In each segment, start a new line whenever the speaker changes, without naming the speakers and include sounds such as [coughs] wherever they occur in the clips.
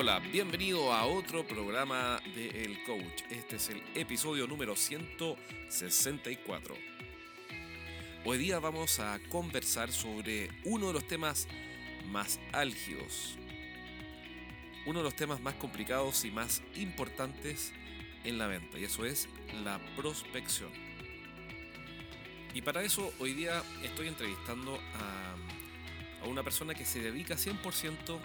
Hola, bienvenido a otro programa de El Coach. Este es el episodio número 164. Hoy día vamos a conversar sobre uno de los temas más álgidos, uno de los temas más complicados y más importantes en la venta, y eso es la prospección. Y para eso hoy día estoy entrevistando a, a una persona que se dedica 100%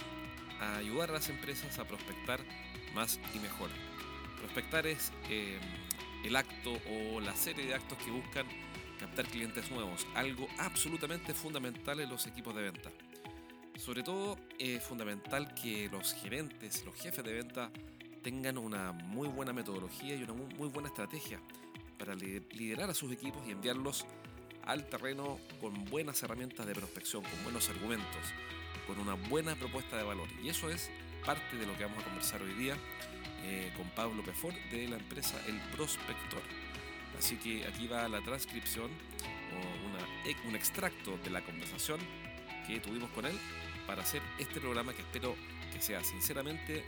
a ayudar a las empresas a prospectar más y mejor. Prospectar es eh, el acto o la serie de actos que buscan captar clientes nuevos, algo absolutamente fundamental en los equipos de venta. Sobre todo es fundamental que los gerentes, los jefes de venta tengan una muy buena metodología y una muy buena estrategia para liderar a sus equipos y enviarlos al terreno con buenas herramientas de prospección, con buenos argumentos, con una buena propuesta de valor. Y eso es parte de lo que vamos a conversar hoy día eh, con Pablo Pefor de la empresa El Prospector. Así que aquí va la transcripción o una, un extracto de la conversación que tuvimos con él para hacer este programa que espero que sea sinceramente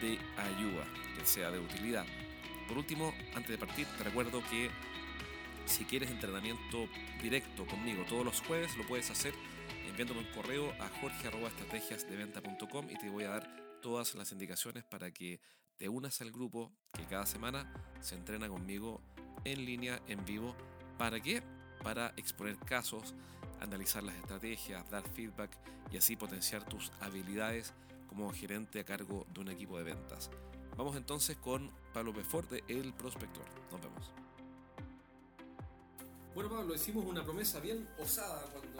de ayuda, que sea de utilidad. Por último, antes de partir, te recuerdo que si quieres entrenamiento directo conmigo todos los jueves, lo puedes hacer enviándome un correo a jorge.estrategiasdeventa.com y te voy a dar todas las indicaciones para que te unas al grupo que cada semana se entrena conmigo en línea, en vivo. ¿Para qué? Para exponer casos, analizar las estrategias, dar feedback y así potenciar tus habilidades como gerente a cargo de un equipo de ventas. Vamos entonces con Pablo Befort de El Prospector. Nos vemos. Bueno, Pablo, hicimos una promesa bien osada cuando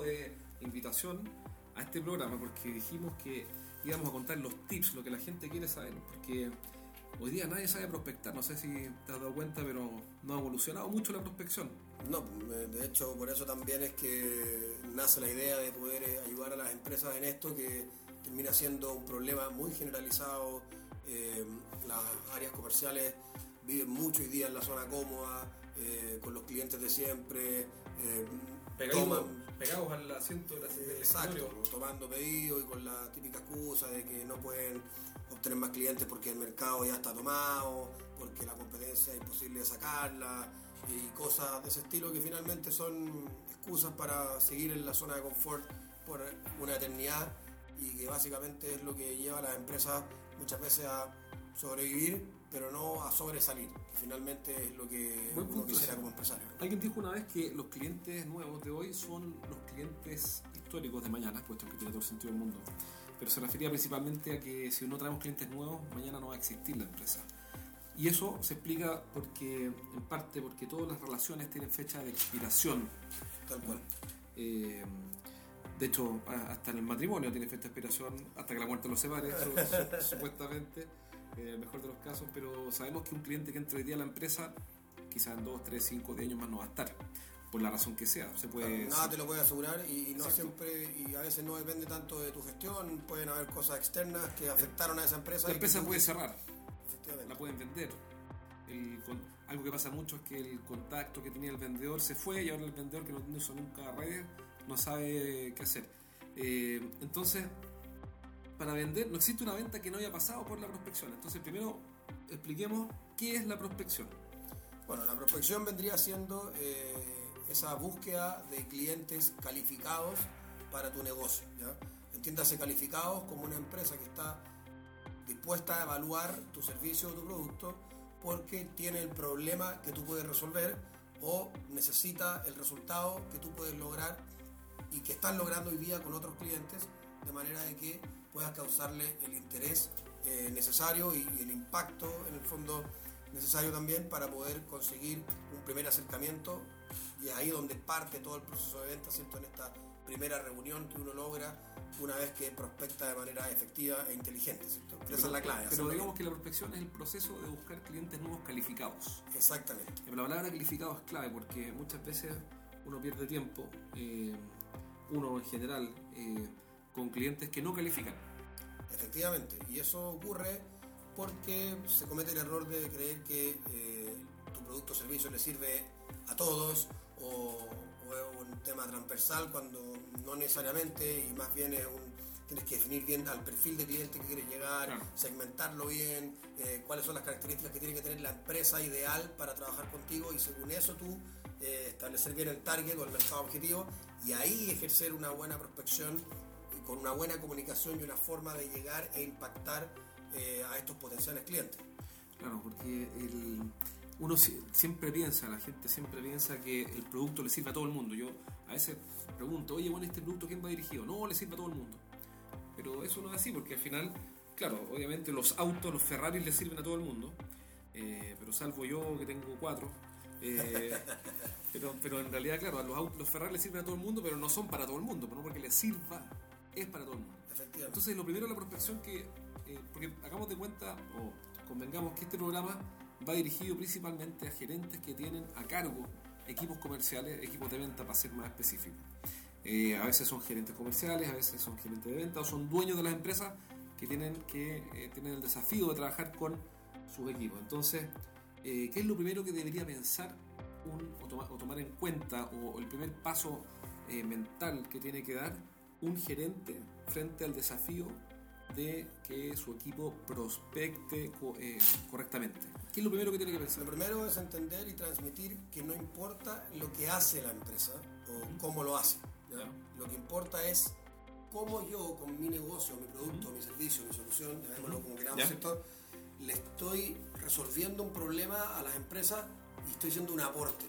de invitación a este programa porque dijimos que íbamos a contar los tips, lo que la gente quiere saber, porque hoy día nadie sabe prospectar, no sé si te has dado cuenta, pero no ha evolucionado mucho la prospección.
No, de hecho por eso también es que nace la idea de poder eh, ayudar a las empresas en esto que termina siendo un problema muy generalizado. Eh, las áreas comerciales viven mucho hoy día en la zona cómoda, eh, con los clientes de siempre,
pegados al asiento del
Exacto, tomando pedidos y con la típica excusa de que no pueden obtener más clientes porque el mercado ya está tomado, porque la competencia es imposible de sacarla y cosas de ese estilo que finalmente son excusas para seguir en la zona de confort por una eternidad y que básicamente es lo que lleva a las empresas muchas veces a sobrevivir, pero no a sobresalir, finalmente es lo que uno quisiera como empresario.
Alguien dijo una vez que los clientes nuevos de hoy son los clientes históricos de mañana, puesto que tiene todo el sentido del mundo. Pero se refería principalmente a que si no traemos clientes nuevos, mañana no va a existir la empresa. Y eso se explica porque, en parte, porque todas las relaciones tienen fecha de expiración.
Tal cual.
Eh, de hecho, hasta en el matrimonio tiene fecha de expiración, hasta que la muerte los separe, [laughs] supuestamente en el mejor de los casos, pero sabemos que un cliente que entre hoy día a la empresa, quizás en 2, 3, 5, 10 años más no va a estar, por la razón que sea. Se puede,
nada te lo puede asegurar y, no siempre, y a veces no depende tanto de tu gestión, pueden haber cosas externas que afectaron a esa empresa.
La empresa puede cerrar, la pueden vender. algo que pasa mucho es que el contacto que tenía el vendedor se fue y ahora el vendedor que no hizo nunca redes no sabe qué hacer. Eh, entonces, para vender, no existe una venta que no haya pasado por la prospección. Entonces, primero expliquemos qué es la prospección.
Bueno, la prospección vendría siendo eh, esa búsqueda de clientes calificados para tu negocio. ¿ya? Entiéndase calificados como una empresa que está dispuesta a evaluar tu servicio o tu producto porque tiene el problema que tú puedes resolver o necesita el resultado que tú puedes lograr y que están logrando hoy día con otros clientes, de manera de que puedas causarle el interés eh, necesario y, el impacto en el fondo necesario también para poder conseguir un primer acercamiento y es ahí donde parte todo el proceso de venta, ¿cierto? En esta primera reunión que uno logra una vez que prospecta de manera efectiva e inteligente, ¿cierto?
Esa es la clave. Pero digamos que la prospección es el proceso de buscar clientes nuevos calificados.
Exactamente.
Pero la palabra calificado es clave porque muchas veces uno pierde tiempo, eh, uno en general, eh, con clientes que no califican.
Efectivamente, y eso ocurre porque se comete el error de creer que eh, tu producto o servicio le sirve a todos o, es un tema transversal cuando no necesariamente y más bien es un, tienes que definir bien al perfil de cliente que quieres llegar, segmentarlo bien, eh, cuáles son las características que tiene que tener la empresa ideal para trabajar contigo y según eso tú eh, establecer bien el target o el mercado objetivo y ahí ejercer una buena prospección con una buena comunicación y una forma de llegar e impactar eh, a estos potenciales clientes.
Claro, porque uno siempre piensa, la gente siempre piensa que el producto le sirve a todo el mundo. Yo a veces pregunto, oye, bueno, ¿este producto quién va dirigido? No, le sirve a todo el mundo. Pero eso no es así, porque al final, claro, obviamente los autos, los Ferraris le sirven a todo el mundo, eh, pero salvo yo que tengo cuatro. Eh, [laughs] pero, pero en realidad, claro, los, autos, los Ferrari le sirven a todo el mundo, pero no son para todo el mundo, no porque les sirva, es para todo el mundo. Entonces, lo primero es la prospección que, eh, porque hagamos de cuenta, o convengamos que este programa va dirigido principalmente a gerentes que tienen a cargo equipos comerciales, equipos de venta para ser más específico. Eh, a veces son gerentes comerciales, a veces son gerentes de venta o son dueños de las empresas que tienen, que, eh, tienen el desafío de trabajar con sus equipos. Entonces, ¿qué es lo primero que debería pensar un, o, tomar en cuenta o el primer paso mental que tiene que dar un gerente frente al desafío de que su equipo prospecte eh, correctamente? ¿Qué es lo primero que tiene que pensar?
Lo primero es entender y transmitir que no importa lo que hace la empresa o cómo lo hace. Lo que importa es cómo yo con mi negocio, mi producto, mi servicio, mi solución, como queramos, ¿cierto? le estoy resolviendo un problema a las empresas y estoy haciendo un aporte.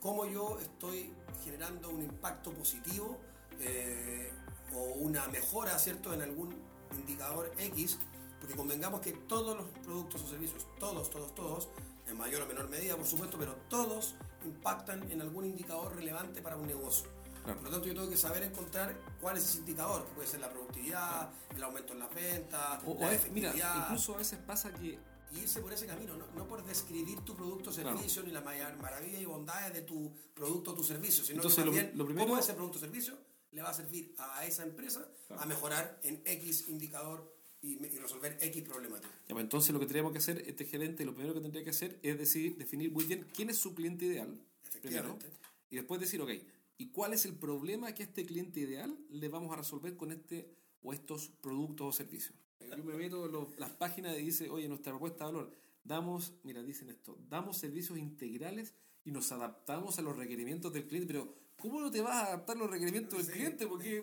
Cómo yo estoy generando un impacto positivo eh, o una mejora, ¿cierto?, en algún indicador X, porque convengamos que todos los productos o servicios, todos, todos, todos, en mayor o menor medida, por supuesto, pero todos impactan en algún indicador relevante para un negocio. Por lo tanto, yo tengo que saber encontrar cuál es ese indicador, que puede ser la productividad, el aumento en las ventas,
o, la efectividad. Mira, incluso a veces pasa que
y irse por ese camino, no, por describir tu producto o servicio ni la maravilla y bondades de tu producto o tu servicio, sino que también lo, primero, cómo ese producto o servicio le va a servir a esa empresa a mejorar en X indicador y, resolver X problemática.
Pues entonces lo que tendríamos que hacer, este gerente, lo primero que tendría que hacer es decir, definir muy bien quién es su cliente ideal. Efectivamente. y después decir, ok, ¿y cuál es el problema que a este cliente ideal le vamos a resolver con este o estos productos o servicios? Yo me meto en las páginas y dice, oye, nuestra propuesta de valor, damos, mira, dicen esto, damos servicios integrales y nos adaptamos a los requerimientos del cliente, pero ¿cómo no te vas a adaptar los requerimientos del cliente? Porque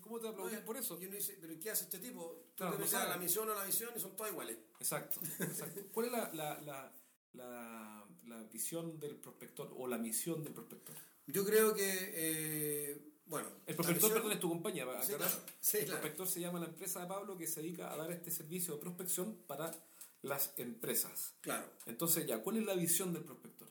¿Cómo te vas a por eso?
Y uno dice, ¿pero qué hace este tipo? Tú claro, la misión o la visión y son todas iguales.
Exacto, exacto. ¿Cuál es la, la, la, la, visión del prospector o la misión del prospector?
Yo creo que, eh, bueno...
El prospector, perdón, es tu compañía. sí, sí, el prospector se llama la empresa de Pablo que se dedica a dar este servicio de prospección para las empresas.
Claro.
Entonces ya, ¿cuál es la visión del prospector?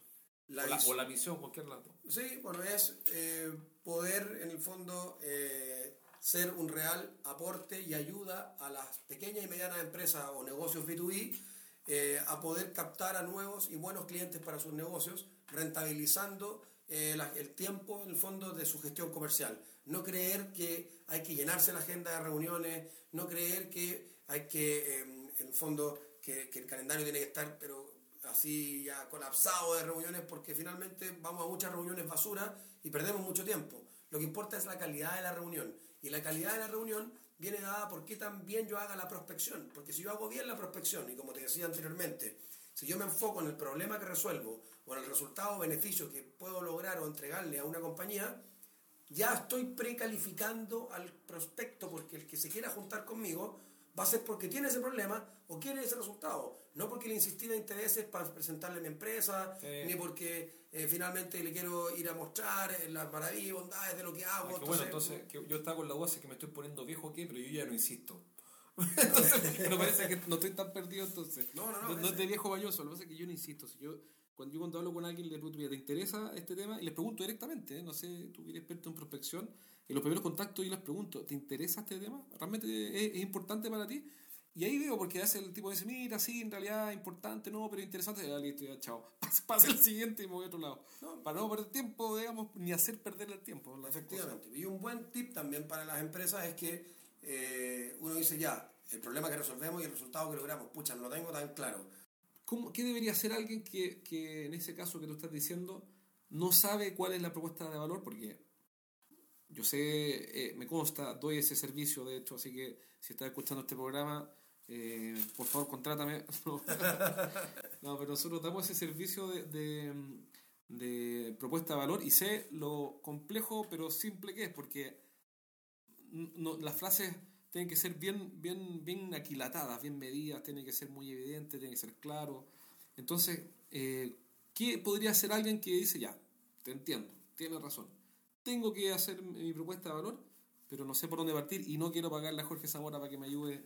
O, la, misión, cualquier lado.
Sí, bueno, es eh, poder en el fondo eh, ser un real aporte y ayuda a las pequeñas y medianas empresas o negocios B2B eh, a poder captar a nuevos y buenos clientes para sus negocios, rentabilizando el tiempo en el fondo de su gestión comercial. No creer que hay que llenarse la agenda de reuniones, no creer que hay que, en el fondo, que, que el calendario tiene que estar pero así ya colapsado de reuniones porque finalmente vamos a muchas reuniones basura y perdemos mucho tiempo. Lo que importa es la calidad de la reunión. Y la calidad de la reunión viene dada por qué tan yo haga la prospección. Porque si yo hago bien la prospección, y como te decía anteriormente, si yo me enfoco en el problema que resuelvo o en el resultado o beneficio que puedo lograr o entregarle a una compañía, ya estoy precalificando al prospecto porque el que se quiera juntar conmigo va a ser porque tiene ese problema o quiere ese resultado. No porque le insistí de intereses para presentarle mi empresa, ni porque eh, finalmente le quiero ir a mostrar eh, las maravillas y bondades de lo que hago.
entonces, bueno, entonces yo estaba con la duda, que me estoy poniendo viejo aquí, pero yo ya no insisto. [laughs] entonces, me parece que no estoy tan perdido entonces.
No, no, no.
No, es de viejo bañoso, lo que pasa es que yo no insisto. Si yo, cuando yo cuando hablo con alguien le pregunto, ¿te interesa este tema? Y le pregunto directamente, ¿eh? no sé, tú que eres experto en prospección, en los primeros contactos yo les pregunto, ¿te interesa este tema? ¿Realmente es, importante para ti? Y ahí veo, porque hace el tipo dice, mira, sí, en realidad importante, no, pero interesante. Ya listo, ya, chao. [laughs] Pase el siguiente y me voy a otro lado. para no perder tiempo, digamos, ni hacer perder el tiempo.
Efectivamente. Y un buen tip también para las empresas es que eh, uno dice, ya, el problema que resolvemos y el resultado que logramos, pucha, no lo tengo tan claro.
¿Cómo, ¿Qué debería hacer alguien que, que en ese caso que tú estás diciendo no sabe cuál es la propuesta de valor? Porque yo sé, eh, me consta, doy ese servicio, de hecho, así que si estás escuchando este programa, eh, por favor, contrátame. [laughs] no, pero nosotros damos ese servicio de, de, propuesta de valor y sé lo complejo pero simple que es, porque no, las frases tienen que ser bien, bien, bien aquilatadas, bien medidas, tienen que ser muy evidentes, tienen que ser claro. Entonces, eh, ¿qué podría hacer alguien que dice, ya, te entiendo, tienes razón, tengo que hacer mi propuesta de valor, pero no sé por dónde partir y no quiero pagarle a Jorge Zamora para que me ayude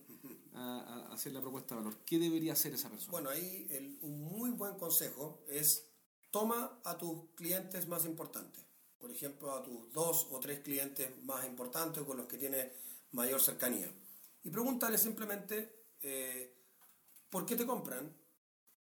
a, hacer la propuesta de valor. ¿Qué debería hacer esa persona?
Bueno, ahí un muy buen consejo es toma a tus clientes más importantes. Por ejemplo, a tus dos o tres clientes más importantes con los que tienes mayor cercanía. Y pregúntale simplemente eh, por qué te compran,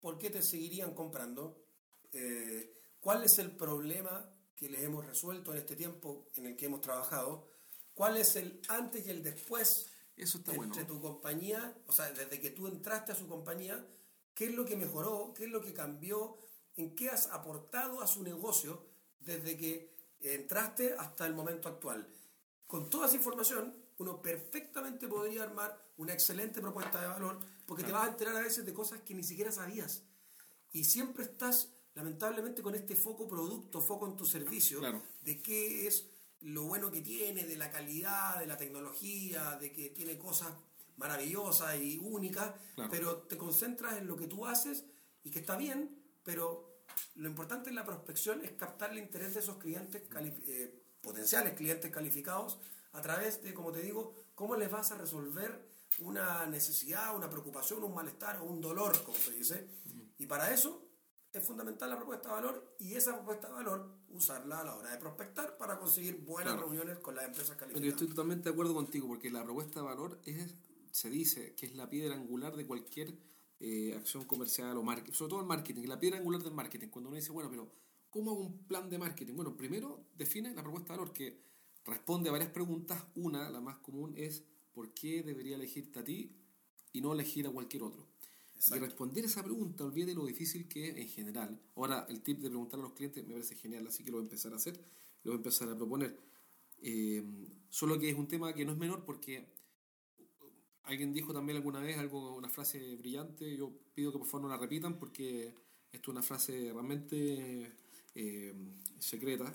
por qué te seguirían comprando, eh, cuál es el problema que les hemos resuelto en este tiempo en el que hemos trabajado, cuál es el antes y el después
Eso está
entre tu compañía, o sea, desde que tú entraste a su compañía, qué es lo que mejoró, qué es lo que cambió, en qué has aportado a su negocio desde que entraste hasta el momento actual. Con toda esa información, uno perfectamente podría armar una excelente propuesta de valor porque te vas a enterar a veces de cosas que ni siquiera sabías. Y siempre estás, lamentablemente, con este foco producto, foco en tu servicio, de qué es lo bueno que tiene, de la calidad, de la tecnología, de que tiene cosas maravillosas y únicas, pero te concentras en lo que tú haces y que está bien, pero lo importante en la prospección es captar el interés de esos clientes, eh, potenciales clientes calificados, a través de, como te digo, cómo les vas a resolver una necesidad, una preocupación, un malestar o un dolor, como se dice. Y para eso es fundamental la propuesta de valor y esa propuesta de valor usarla a la hora de prospectar para conseguir buenas reuniones con las empresas calificadas.
yo estoy totalmente de acuerdo contigo porque la propuesta de valor es, se dice que es la piedra angular de cualquier eh, acción comercial o marketing, sobre todo el marketing, la piedra angular del marketing. Cuando uno dice, bueno, pero ¿cómo hago un plan de marketing? Bueno, primero define la propuesta de valor que responde a varias preguntas. Una, la más común, es ¿por qué debería elegirte a ti y no elegir a cualquier otro? Y responder esa pregunta, olvide lo difícil que es en general. Ahora, el tip de preguntar a los clientes me parece genial, así que lo voy a empezar a hacer, lo voy a empezar a proponer. Eh, solo que es un tema que no es menor porque alguien dijo también alguna vez algo, una frase brillante, yo pido que por favor no la repitan porque esto es una frase realmente eh, secreta.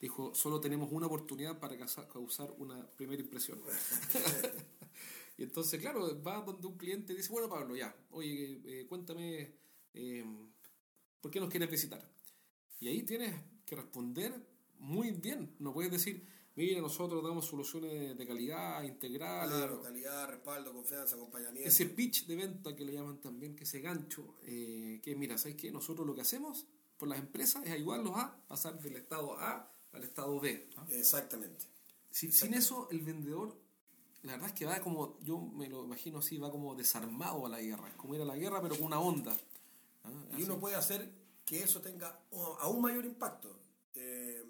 Dijo, solo tenemos una oportunidad para causar una primera impresión. [laughs] Y entonces, claro, va donde un cliente y dice, bueno, Pablo, ya, oye, eh, cuéntame, eh, ¿por qué nos quieres visitar? Y ahí tienes que responder muy bien. No puedes decir, mira, nosotros damos soluciones de calidad, integrales.
Claro, calidad, respaldo, confianza, acompañamiento.
Ese pitch de venta que le llaman también, que ese gancho, eh, que mira, ¿sabes qué? Nosotros lo que hacemos por las empresas es ayudarlos a pasar del estado A al estado B.
Exactamente.
Sin eso, el vendedor la verdad es que va como, yo me lo imagino así, va como desarmado a la guerra, es como ir a la guerra pero con una onda.
Y uno puede hacer que eso tenga aún mayor impacto. Eh,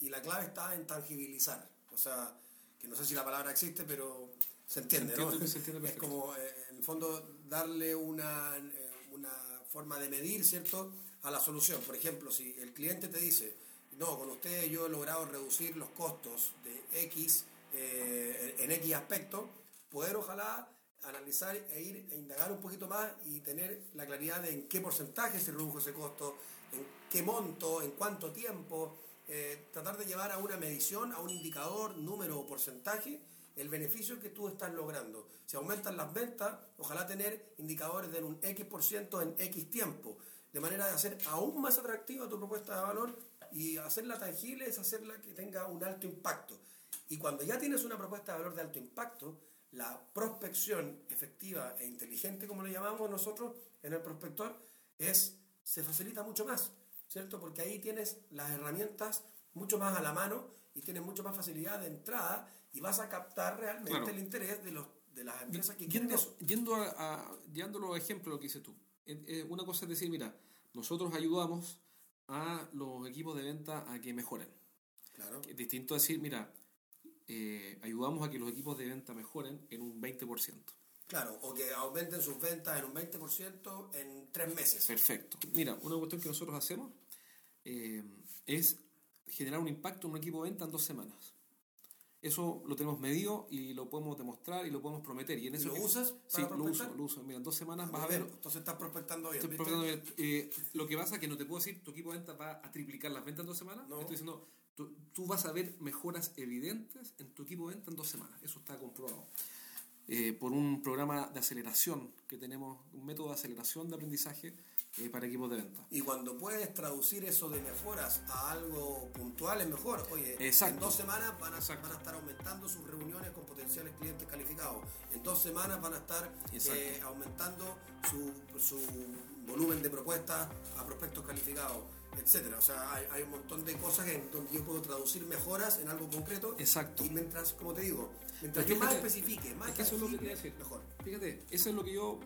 y la clave está en tangibilizar. O sea, que no sé si la palabra existe, pero se entiende, ¿no? es como, eh, en el fondo, darle una, eh, una forma de medir, ¿cierto?, a la solución. Por ejemplo, si el cliente te dice, no, con usted yo he logrado reducir los costos de X eh, en X aspecto, poder ojalá analizar e ir a indagar un poquito más y tener la claridad de en qué porcentaje se redujo ese costo, en qué monto, en cuánto tiempo, eh, tratar de llevar a una medición, a un indicador, número o porcentaje, el beneficio que tú estás logrando. Si aumentan las ventas, ojalá tener indicadores de un X% en X tiempo, de manera de hacer aún más atractiva tu propuesta de valor y hacerla tangible es hacerla que tenga un alto impacto. Y cuando ya tienes una propuesta de valor de alto impacto, la prospección efectiva e inteligente, como le llamamos nosotros en el prospector, es, se facilita mucho más, ¿cierto? Porque ahí tienes las herramientas mucho más a la mano y tienes mucho más facilidad de entrada y vas a captar realmente el interés de, los, de las empresas que quieren eso.
Yendo a, a, los ejemplos, lo que dices tú. Una cosa es decir, mira, nosotros ayudamos a los equipos de venta a que mejoren. Claro. Distinto decir, mira, eh, ayudamos a que los equipos de venta mejoren en un 20%.
Claro, o que aumenten sus ventas en un 20% en tres meses.
Perfecto. Mira, una cuestión que nosotros hacemos eh, es generar un impacto en un equipo de venta en dos semanas. Eso lo tenemos medido y lo podemos demostrar y lo podemos prometer. ¿Y en eso
¿Lo
que-
usas
Sí,
para
lo uso, lo uso. Mira, en dos semanas vas a ver
Entonces estás prospectando bien.
Prospectando bien. Eh, lo que pasa es que no te puedo decir tu equipo de ventas va a triplicar las ventas en dos semanas.
No.
Estoy diciendo, tú, tú vas a ver mejoras evidentes en tu equipo de ventas en dos semanas. Eso está comprobado. Eh, por un programa de aceleración que tenemos, un método de aceleración de aprendizaje eh, para equipos de ventas.
Y cuando puedes traducir eso de mejoras a algo puntual es mejor. Oye,
Exacto.
en dos semanas van a,
Exacto.
van a estar aumentando sus reuniones con potenciales clientes calificados. En dos semanas van a estar eh, aumentando su, su volumen de propuestas a prospectos calificados, etcétera. O sea, hay, hay un montón de cosas en donde yo puedo traducir mejoras en algo concreto.
Exacto.
Y mientras, como te digo, mientras yo más especifique, más
es que eso es lo que quería decir.
mejor.
Fíjate, eso es lo que yo,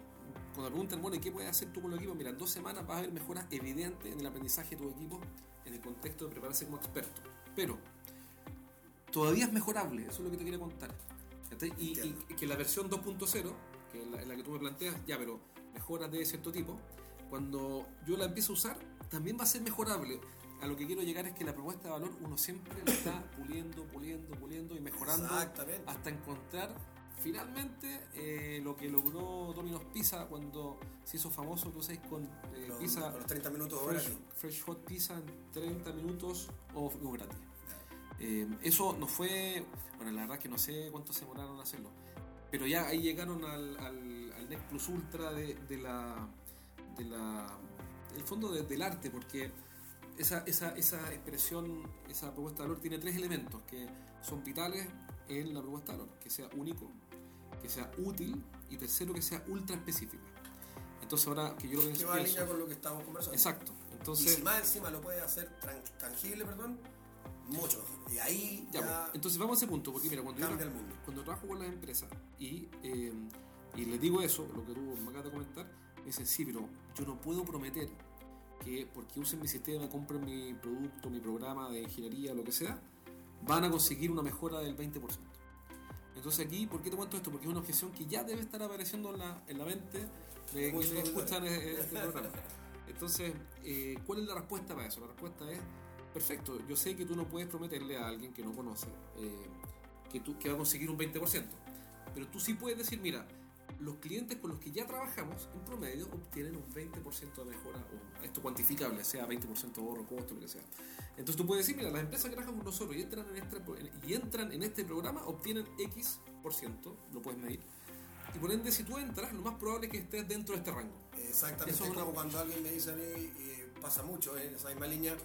cuando me preguntan, bueno, ¿y qué puedes hacer tú con los equipos? Mira, en dos semanas vas a ver mejoras evidentes en el aprendizaje de tu equipo en el contexto de prepararse como experto. Pero todavía es mejorable, eso es lo que te quería contar. Y, y- y que la versión 2.0, que es la, la que tú me planteas, ya, pero mejoras de cierto tipo, cuando yo la empiezo a usar, también va a ser mejorable. A lo que quiero llegar es que la propuesta de valor uno siempre la está [coughs] puliendo, puliendo, puliendo y mejorando hasta encontrar finalmente eh, lo que logró Domino's Pizza cuando se hizo famoso, tú sabes, con eh,
Con-
pizza
con los 30 minutos
fresh, fresh hot pizza en 30 minutos o, gratis. Eh, eso no fue, bueno, la verdad que no sé cuánto se demoraron en hacerlo, pero ya ahí llegaron al, al, al Next Plus Ultra de, de la, de la, el fondo de- del arte, porque esa, esa, esa expresión, esa propuesta de valor tiene tres elementos que son vitales en la propuesta de valor, que sea único, que sea útil y tercero que sea ultra específica. Entonces ahora que yo lo
Que va en línea con lo que estamos conversando.
exacto.
Y
Entonces,
si más encima lo puede hacer tangible, perdón, mucho mejor. Y ahí
Ya,
ya,
pues, entonces vamos a ese punto, porque mira, cuando, yo,
el mundo.
cuando trabajo con las empresas y, eh, y les digo eso, lo que tú me acabas de comentar, me dicen, sí, pero yo no puedo prometer que porque usen mi sistema, compren mi producto, mi programa de ingeniería, lo que sea, van a conseguir una mejora del 20%. Entonces aquí, ¿por qué te cuento esto? Porque es una objeción que ya debe estar apareciendo en la, en la mente de quienes escuchan e- este [laughs] programa. Entonces, eh, ¿cuál es la respuesta para eso? La respuesta es, perfecto, yo sé que tú no puedes prometerle a alguien que no conoce eh, que, tú, que va a conseguir un 20%, pero tú sí puedes decir, mira, los clientes con los que ya trabajamos en promedio obtienen un 20% de mejora, o esto cuantificable, sea 20% de ahorro, costo, lo que sea. Entonces tú puedes decir, mira, las empresas que trabajan con nosotros y entran en este, y entran en este programa obtienen X%, lo puedes medir. Y por ende, si tú entras, lo más probable es que estés dentro de este rango.
Exactamente,
Eso
es
una-
como cuando alguien me dice a mí, pasa mucho eh, en esa misma línea,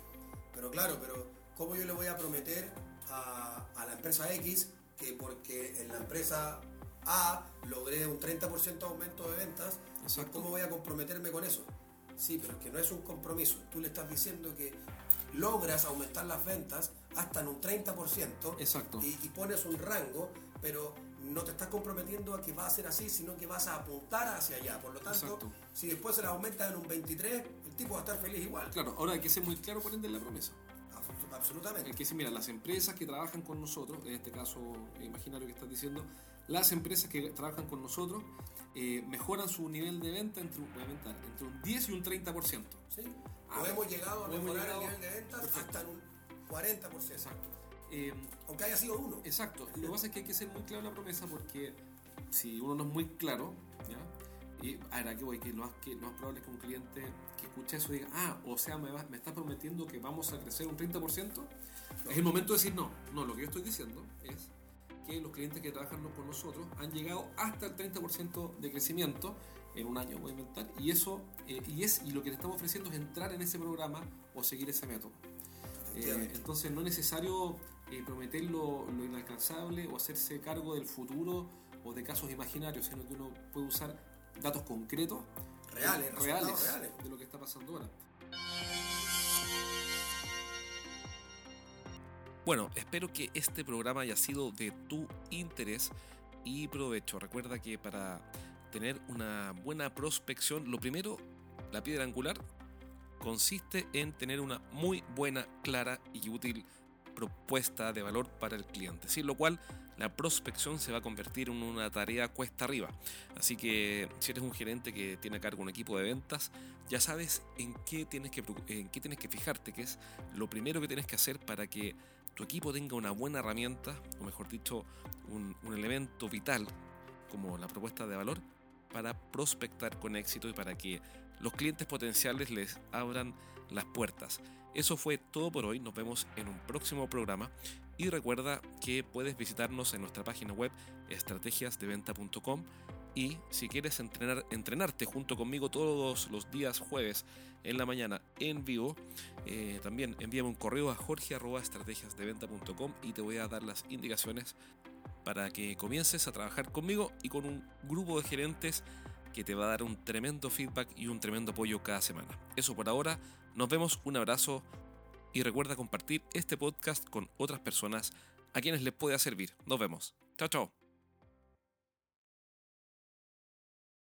pero claro, pero ¿cómo yo le voy a prometer a, a la empresa X que porque en la empresa A logré un 30% de aumento de ventas,
Exacto.
¿cómo voy a comprometerme con eso? Sí, pero es que no es un compromiso. Tú le estás diciendo que logras aumentar las ventas hasta en un 30%
Exacto.
y, y pones un rango, pero no te estás comprometiendo a que va a ser así, sino que vas a apuntar hacia allá. Por lo tanto,
Exacto.
si después se la aumenta en un 23, el tipo va a estar feliz igual.
Claro, ahora hay que ser muy claro ende en la promesa.
Abs- Absolutamente.
El que dice, mira, las empresas que trabajan con nosotros, en este caso imaginario que estás diciendo, las empresas que trabajan con nosotros eh, mejoran su nivel de venta entre, un- voy a inventar, entre un 10 y un 30%.
¿sí?
Ah,
o hemos llegado a mejorar
llegado-
el nivel de
Perfecto.
hasta un 40%.
Exacto. Eh,
Aunque haya sido uno.
exacto. Lo que pasa es que hay que ser muy claro en la promesa porque si uno no es muy claro, ¿ya? Y ahora que voy, que lo, más, que lo más probable es que un cliente que escuche eso diga, ah, o sea, me, va- me está prometiendo que vamos a crecer un 30%, es el momento de decir no. No, lo que yo estoy diciendo es que los clientes que trabajan con nosotros han llegado hasta el 30% de crecimiento en un año, voy a inventar, y eso, eh, y es, y lo que le estamos ofreciendo es entrar en ese programa o seguir ese método. Eh, entonces no es necesario eh, prometer lo, lo inalcanzable o hacerse cargo del futuro o de casos imaginarios, sino que uno puede usar datos concretos,
Reales, resultados reales.
de lo que está pasando ahora.
Bueno, espero que este programa haya sido de tu interés y provecho. Recuerda que para tener una buena prospección, lo primero, la piedra angular, consiste en tener una muy buena, clara y útil propuesta de valor para el cliente, sin lo cual
la prospección se va a convertir en una tarea cuesta arriba. Así que si eres un gerente que tiene a cargo un equipo de ventas, ya sabes en qué tienes que, en qué tienes que fijarte, que es lo primero que tienes que hacer para que tu equipo tenga una buena herramienta, o mejor dicho, un, un elemento vital como la propuesta de valor para prospectar con éxito y para que los clientes potenciales les abran las puertas. Eso fue todo por hoy, nos vemos en un próximo programa y recuerda que puedes visitarnos en nuestra página web estrategiasdeventa.com y si quieres entrenar, entrenarte junto conmigo todos los días jueves en la mañana en vivo, eh, también envíame un correo a jorge.estrategiasdeventa.com y te voy a dar las indicaciones para que comiences a trabajar conmigo y con un grupo de gerentes que te va a dar un tremendo feedback y un tremendo apoyo cada semana. Eso por ahora, nos vemos, un abrazo y recuerda compartir este podcast con otras personas a quienes les pueda servir. Nos vemos. Chao, chao.